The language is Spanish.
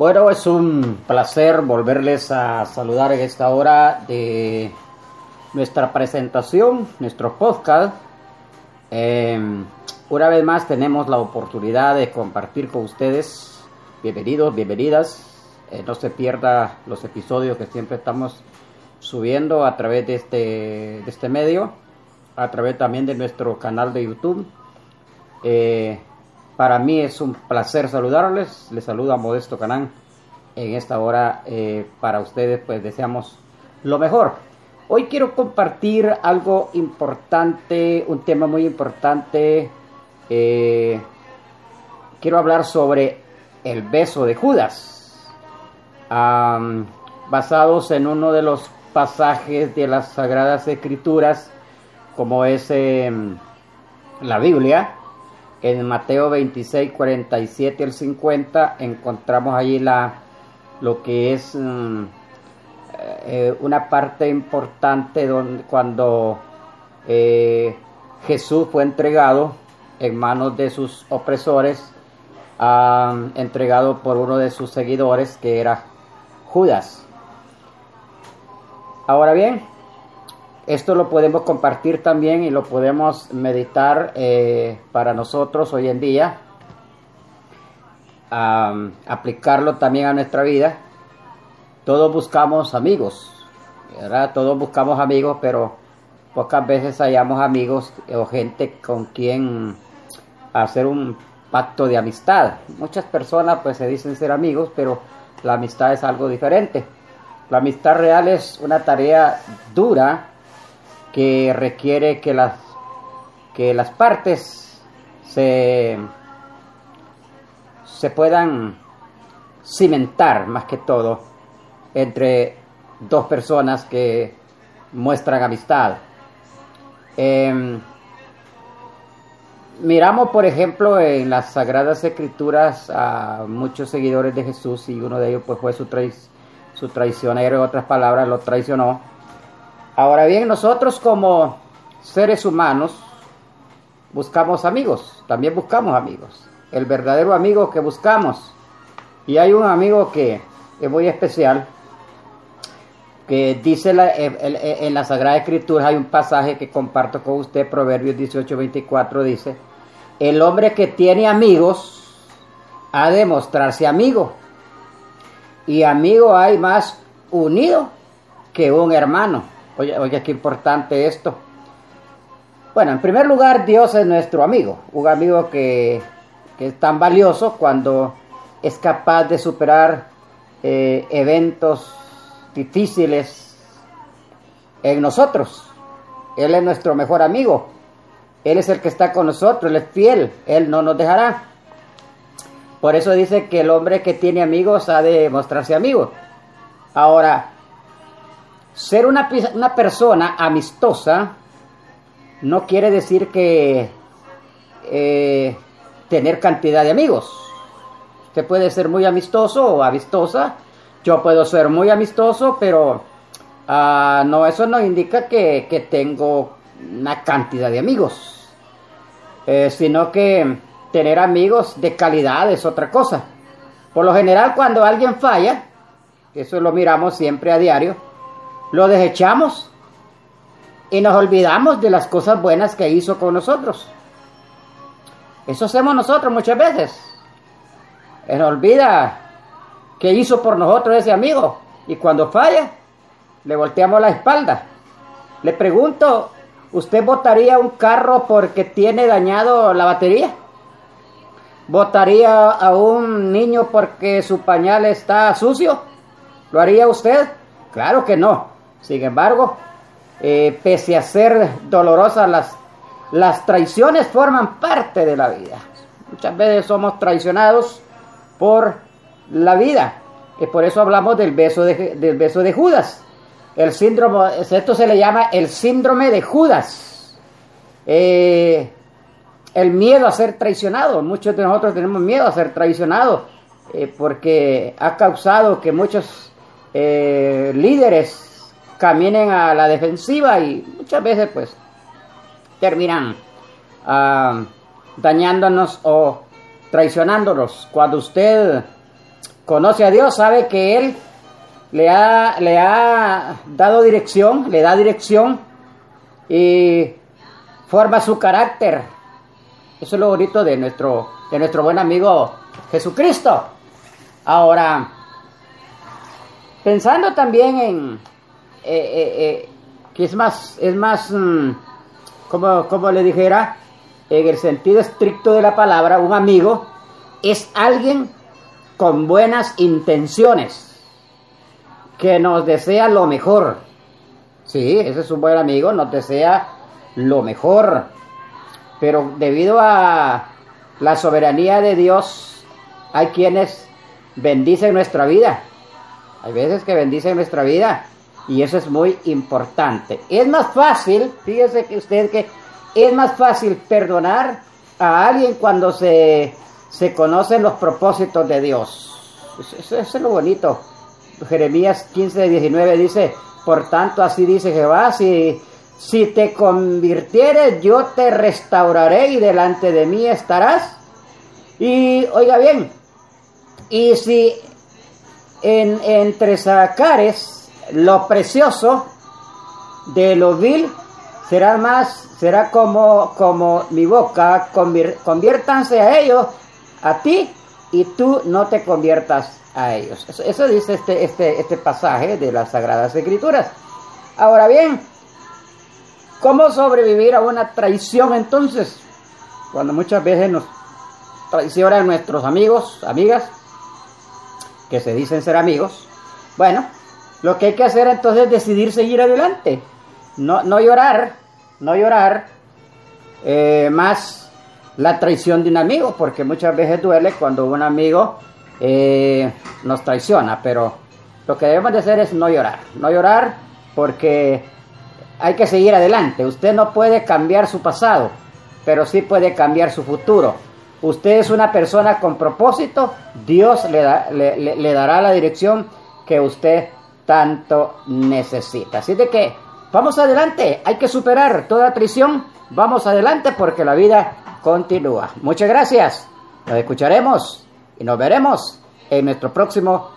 Bueno, es un placer volverles a saludar en esta hora de nuestra presentación, nuestro podcast. Em, una vez más tenemos la oportunidad de compartir con ustedes. Bienvenidos, bienvenidas. Eh, no se pierda los episodios que siempre estamos subiendo a través de este, de este medio, a través también de nuestro canal de YouTube. Eh, para mí es un placer saludarles. Les saluda Modesto Canán. En esta hora eh, para ustedes pues deseamos lo mejor. Hoy quiero compartir algo importante, un tema muy importante. Eh, quiero hablar sobre el beso de Judas. basados en uno de los pasajes de las Sagradas Escrituras, como es em, la Biblia en Mateo 26, 47 al 50 encontramos allí la, lo que es mm, eh, una parte importante donde, cuando eh, Jesús fue entregado en manos de sus opresores, entregado por uno de sus seguidores que era Judas. Ahora bien, esto lo podemos compartir también y lo podemos meditar eh, para nosotros hoy en día, aplicarlo también a nuestra vida. Todos buscamos amigos, ¿verdad? Todos buscamos amigos, pero pocas veces hallamos amigos o gente con quien hacer un pacto de amistad. Muchas personas pues se dicen ser amigos, pero la amistad es algo diferente. La amistad real es una tarea dura que requiere que las, que las partes se, se puedan cimentar más que todo entre dos personas que muestran amistad. Em, miramos, por ejemplo, en las Sagradas Escrituras a muchos seguidores de Jesús y uno de ellos pues fue su, su traicionero, en otras palabras, lo traicionó. Ahora bien, nosotros como seres humanos buscamos amigos, también buscamos amigos. El verdadero amigo que buscamos. Y hay un amigo que es muy especial, que dice en la Sagrada Escritura, hay un pasaje que comparto con usted, Proverbios 18, 24, dice, el hombre que tiene amigos ha de mostrarse amigo. Y amigo hay más unido que un hermano. Oye, oye, qué importante esto. Bueno, en primer lugar, Dios es nuestro amigo, un amigo que, es tan valioso cuando es capaz de superar eh, eventos difíciles en nosotros. Él es nuestro mejor amigo. Él es el que está con nosotros, Él es fiel, Él no nos dejará. Por eso dice que el hombre que tiene amigos ha de mostrarse amigo. Ahora, ser una, persona amistosa no quiere decir que eh, tener cantidad de amigos. Usted puede ser muy amistoso o amistosa. Yo puedo ser muy amistoso, pero ah, no, eso no indica que, tengo una cantidad de amigos. Eh, sino que tener amigos de calidad es otra cosa. Por lo general, cuando alguien falla, eso lo miramos siempre a diario, lo desechamos y nos olvidamos de las cosas buenas que hizo con nosotros. Eso hacemos nosotros muchas veces. Nos olvida que hizo por nosotros ese amigo y cuando falla, le volteamos la espalda. Le pregunto, ¿usted votaría un carro porque tiene dañado la batería? ¿Votaría a un niño porque su pañal está sucio? ¿Lo haría usted? Claro que no. Sin embargo, eh, pese a ser dolorosas, las, las traiciones forman parte de la vida. Muchas veces somos traicionados por la vida. Y por eso hablamos del beso de, del beso de Judas. El síndrome, esto se le llama el síndrome de Judas. Eh, el miedo a ser traicionado. Muchos de nosotros tenemos miedo a ser traicionados eh, porque ha causado que muchos líderes caminen a la defensiva y muchas veces pues terminan ah, dañándonos o traicionándonos. Cuando usted conoce a Dios sabe que Él le ha, le ha dado dirección, le da dirección y forma su carácter. Eso es lo bonito de nuestro, de nuestro buen amigo Jesucristo. Ahora, pensando también en eh, eh, eh, que es más, es más, mm, como, como le dijera, en el sentido estricto de la palabra, un amigo es alguien con buenas intenciones, que nos desea lo mejor. Sí, ese es un buen amigo, nos desea lo mejor. Pero debido a la soberanía de Dios, hay quienes bendicen nuestra vida. Hay veces que bendicen nuestra vida y eso es muy importante. Es más fácil, fíjese que usted que es más fácil perdonar a alguien cuando se, se conocen los propósitos de Dios. Eso, es lo bonito. Jeremías 15, 19 dice, por tanto así dice Jehová, si, si te convirtieres yo te restauraré y delante de mí estarás. Y oiga bien, y si en, entre sacares lo precioso de lo vil, será más, será como, como mi boca, conviértanse a ellos, a ti, y tú no te conviertas a ellos. Eso, dice este, este, este pasaje de las Sagradas Escrituras. Ahora bien, ¿cómo sobrevivir a una traición entonces? Cuando muchas veces nos traicionan nuestros amigos, amigas, que se dicen ser amigos. Bueno, lo que hay que hacer entonces es decidir seguir adelante. No, no llorar, no llorar eh, más la traición de un amigo, porque muchas veces duele cuando un amigo eh, nos traiciona, pero lo que debemos de hacer es no llorar, no llorar porque hay que seguir adelante. Usted no puede cambiar su pasado, pero sí puede cambiar su futuro. Usted es una persona con propósito, Dios le, le dará la dirección que usted tanto necesita. Así de que vamos adelante, hay que superar toda traición, vamos adelante porque la vida continúa. Muchas gracias, nos escucharemos y nos veremos en nuestro próximo